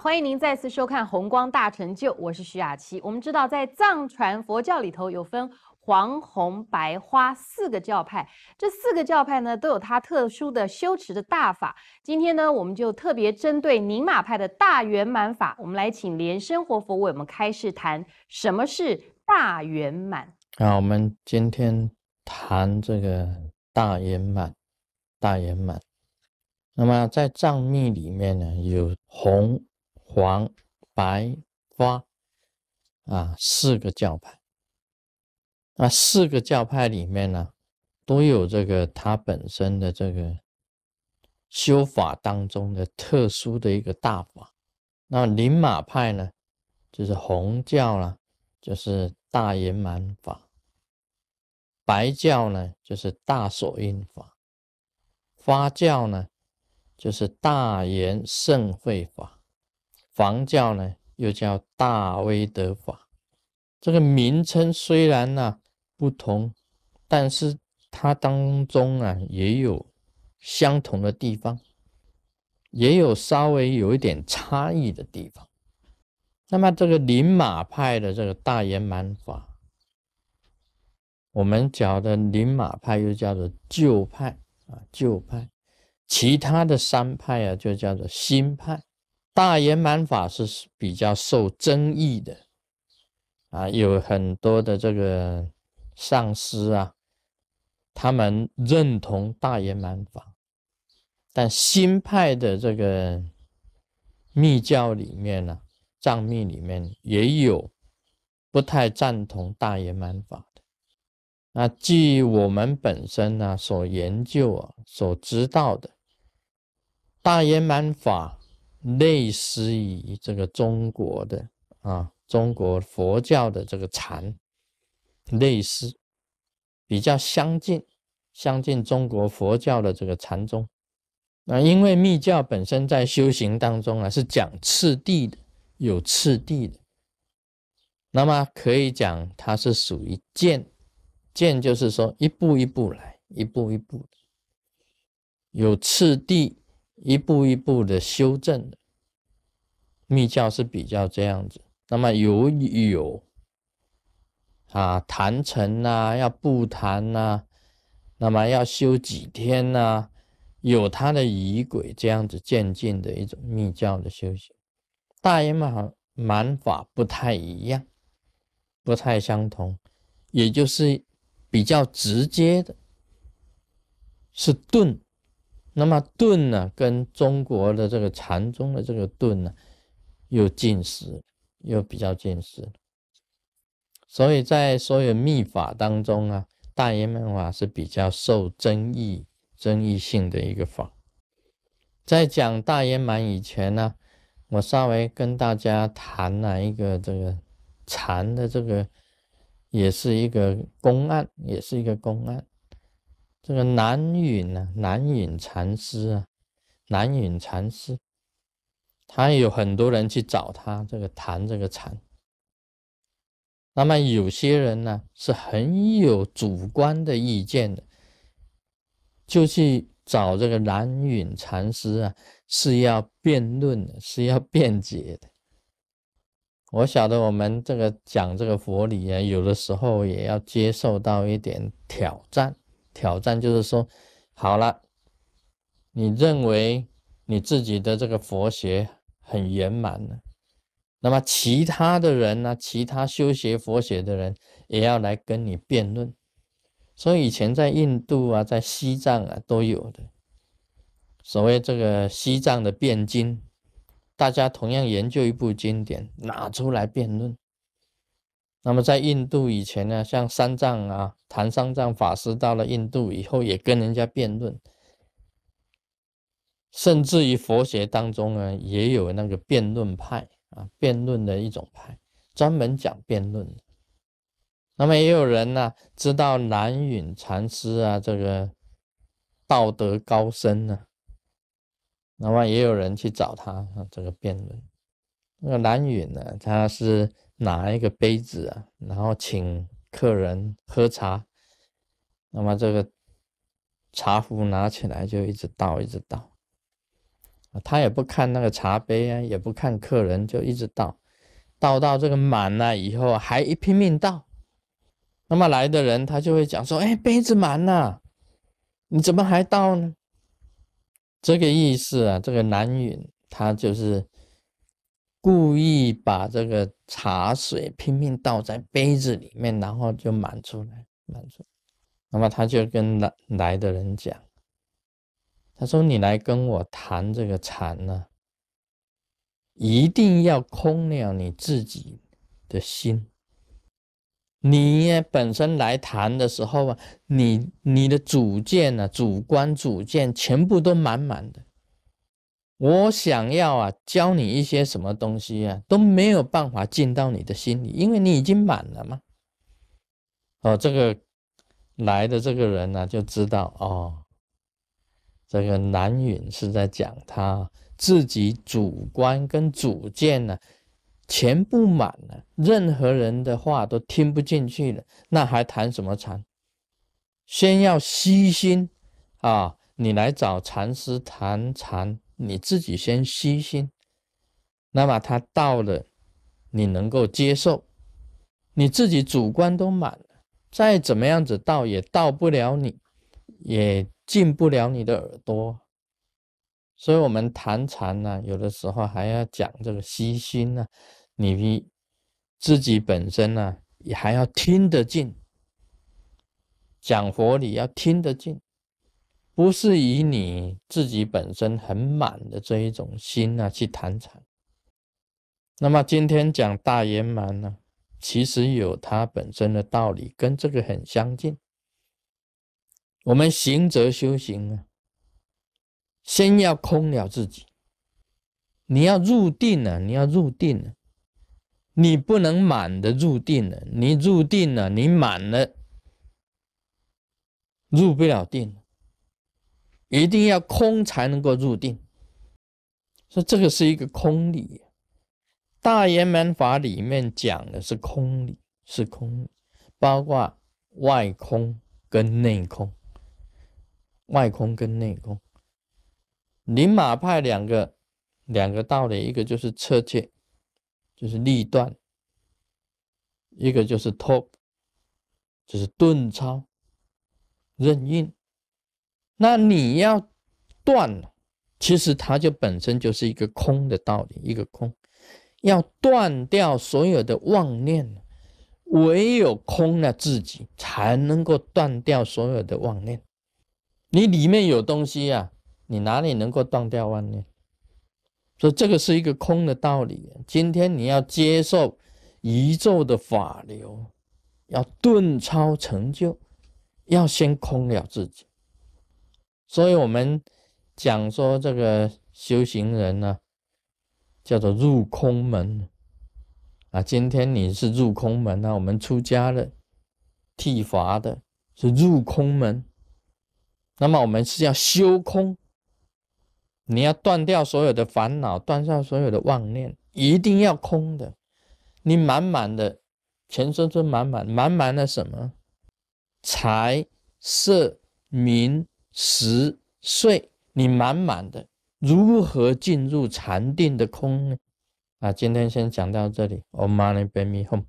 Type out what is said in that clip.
欢迎您再次收看《红光大成就》，我是徐雅琪。我们知道，在藏传佛教里头有分黄、红、白、花四个教派，这四个教派呢都有它特殊的修持的大法。今天呢，我们就特别针对宁玛派的大圆满法，我们来请莲生活佛为我们开示谈什么是大圆满。啊，我们今天谈这个大圆满，大圆满。那么在藏密里面呢，有红。黄、白、花啊，四个教派。那四个教派里面呢，都有这个它本身的这个修法当中的特殊的一个大法。那灵马派呢，就是红教了，就是大圆满法；白教呢，就是大所印法；花教呢，就是大圆盛会法。房教呢，又叫大威德法，这个名称虽然呢不同，但是它当中啊也有相同的地方，也有稍微有一点差异的地方。那么这个灵马派的这个大圆满法，我们讲的灵马派又叫做旧派啊，旧派，其他的三派啊就叫做新派。大圆满法是比较受争议的啊，有很多的这个上师啊，他们认同大圆满法，但新派的这个密教里面呢，藏密里面也有不太赞同大圆满法的。那据我们本身呢所研究啊，所知道的大圆满法。类似于这个中国的啊，中国佛教的这个禅，类似比较相近，相近中国佛教的这个禅宗。那因为密教本身在修行当中啊是讲次第的，有次第的，那么可以讲它是属于渐，渐就是说一步一步来，一步一步的，有次第。一步一步的修正的密教是比较这样子，那么有有啊坛城呐，要布坛呐，那么要修几天呐，有他的仪轨这样子渐进的一种密教的修行，大圆满满法不太一样，不太相同，也就是比较直接的，是顿。那么顿呢，跟中国的这个禅宗的这个顿呢，又近似，又比较近似。所以在所有密法当中啊，大圆满法是比较受争议、争议性的一个法。在讲大圆满以前呢，我稍微跟大家谈了一个这个禅的这个，也是一个公案，也是一个公案。这个南允呢，南允禅师啊，南允禅师，他有很多人去找他这个谈这个禅。那么有些人呢是很有主观的意见的，就去找这个南允禅师啊，是要辩论的，是要辩解的。我晓得我们这个讲这个佛理啊，有的时候也要接受到一点挑战。挑战就是说，好了，你认为你自己的这个佛学很圆满了，那么其他的人呢，其他修学佛学的人也要来跟你辩论。所以以前在印度啊，在西藏啊都有的，所谓这个西藏的辩经，大家同样研究一部经典，拿出来辩论。那么在印度以前呢，像三藏啊，唐三藏法师到了印度以后，也跟人家辩论，甚至于佛学当中呢，也有那个辩论派啊，辩论的一种派，专门讲辩论。那么也有人呢，知道南允禅师啊，这个道德高深呢，那么也有人去找他啊，这个辩论。那个南允呢，他是。拿一个杯子啊，然后请客人喝茶，那么这个茶壶拿起来就一直倒，一直倒。他也不看那个茶杯啊，也不看客人，就一直倒，倒到这个满了以后，还一拼命倒。那么来的人他就会讲说：“哎，杯子满了，你怎么还倒呢？”这个意思啊，这个南允他就是故意把这个茶水拼命倒在杯子里面，然后就满出来，满出。那么他就跟来来的人讲。他说：“你来跟我谈这个禅呢，一定要空了你自己的心。你本身来谈的时候啊，你你的主见呢，主观主见全部都满满的。我想要啊，教你一些什么东西啊，都没有办法进到你的心里，因为你已经满了嘛。哦，这个来的这个人呢，就知道哦。”这个南允是在讲他自己主观跟主见呢，全部满了，任何人的话都听不进去了，那还谈什么禅？先要虚心啊！你来找禅师谈禅，你自己先虚心，那么他到了，你能够接受，你自己主观都满了，再怎么样子到也到不了你，也。进不了你的耳朵，所以我们谈禅呢，有的时候还要讲这个虚心呢。你自己本身呢，也还要听得进，讲佛理要听得进，不是以你自己本身很满的这一种心呢去谈禅。那么今天讲大圆满呢，其实有它本身的道理，跟这个很相近。我们行则修行啊，先要空了自己。你要入定了，你要入定了，你不能满的入定了。你入定了，你满了，入不了定。一定要空才能够入定。说这个是一个空理，大圆满法里面讲的是空理，是空，包括外空跟内空。外空跟内空，林马派两个两个道理，一个就是侧切，就是立断；一个就是托，就是顿超、任运。那你要断了，其实它就本身就是一个空的道理，一个空，要断掉所有的妄念，唯有空了自己，才能够断掉所有的妄念。你里面有东西呀，你哪里能够断掉妄念？所以这个是一个空的道理。今天你要接受宇宙的法流，要顿超成就，要先空了自己。所以我们讲说这个修行人呢，叫做入空门啊。今天你是入空门啊，我们出家的、剃发的，是入空门。那么我们是要修空，你要断掉所有的烦恼，断掉所有的妄念，一定要空的。你满满的，全身都满满，满满的什么？财、色、名、食、睡，你满满的，如何进入禅定的空呢？啊，今天先讲到这里。Om Mani Padme Hum。